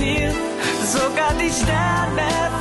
Ziel, sogar die Sterne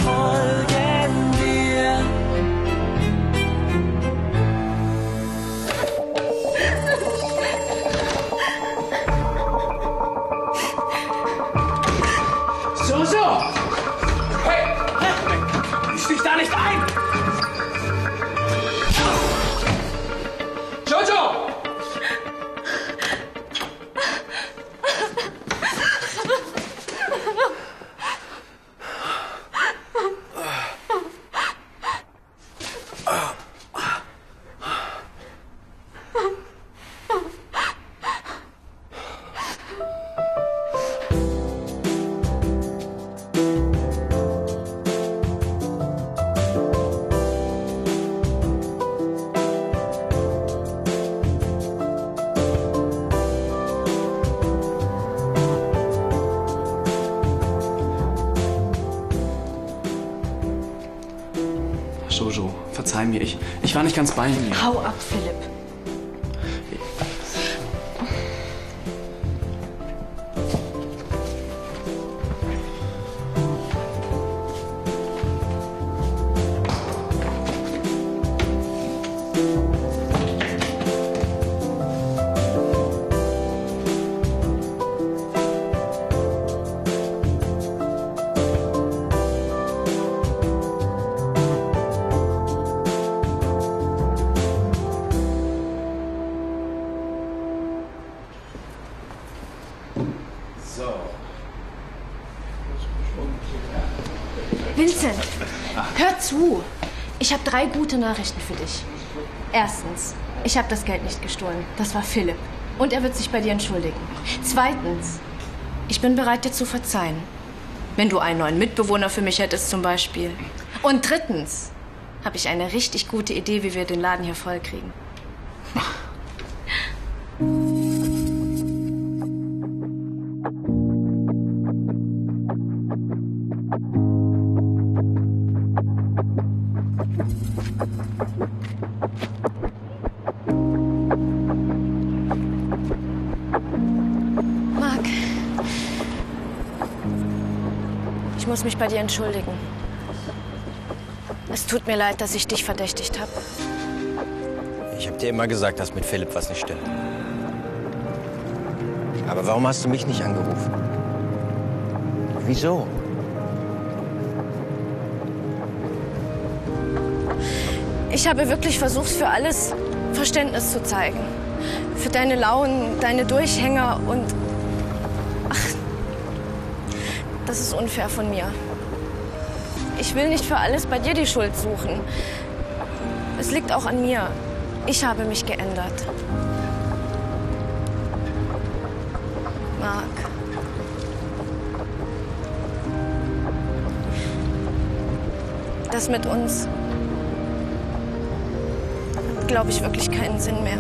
verzeih mir, ich, ich war nicht ganz bei mir. Hau ab, Philipp. So. Vincent, hör zu. Ich habe drei gute Nachrichten für dich. Erstens, ich habe das Geld nicht gestohlen. Das war Philipp. Und er wird sich bei dir entschuldigen. Zweitens, ich bin bereit, dir zu verzeihen. Wenn du einen neuen Mitbewohner für mich hättest zum Beispiel. Und drittens, habe ich eine richtig gute Idee, wie wir den Laden hier vollkriegen. Marc, ich muss mich bei dir entschuldigen. Es tut mir leid, dass ich dich verdächtigt habe. Ich habe dir immer gesagt, dass mit Philipp was nicht stimmt. Aber warum hast du mich nicht angerufen? Wieso? Ich habe wirklich versucht, für alles Verständnis zu zeigen. Für deine Launen, deine Durchhänger und... Ach, das ist unfair von mir. Ich will nicht für alles bei dir die Schuld suchen. Es liegt auch an mir. Ich habe mich geändert. Marc. Das mit uns glaube ich, wirklich keinen Sinn mehr.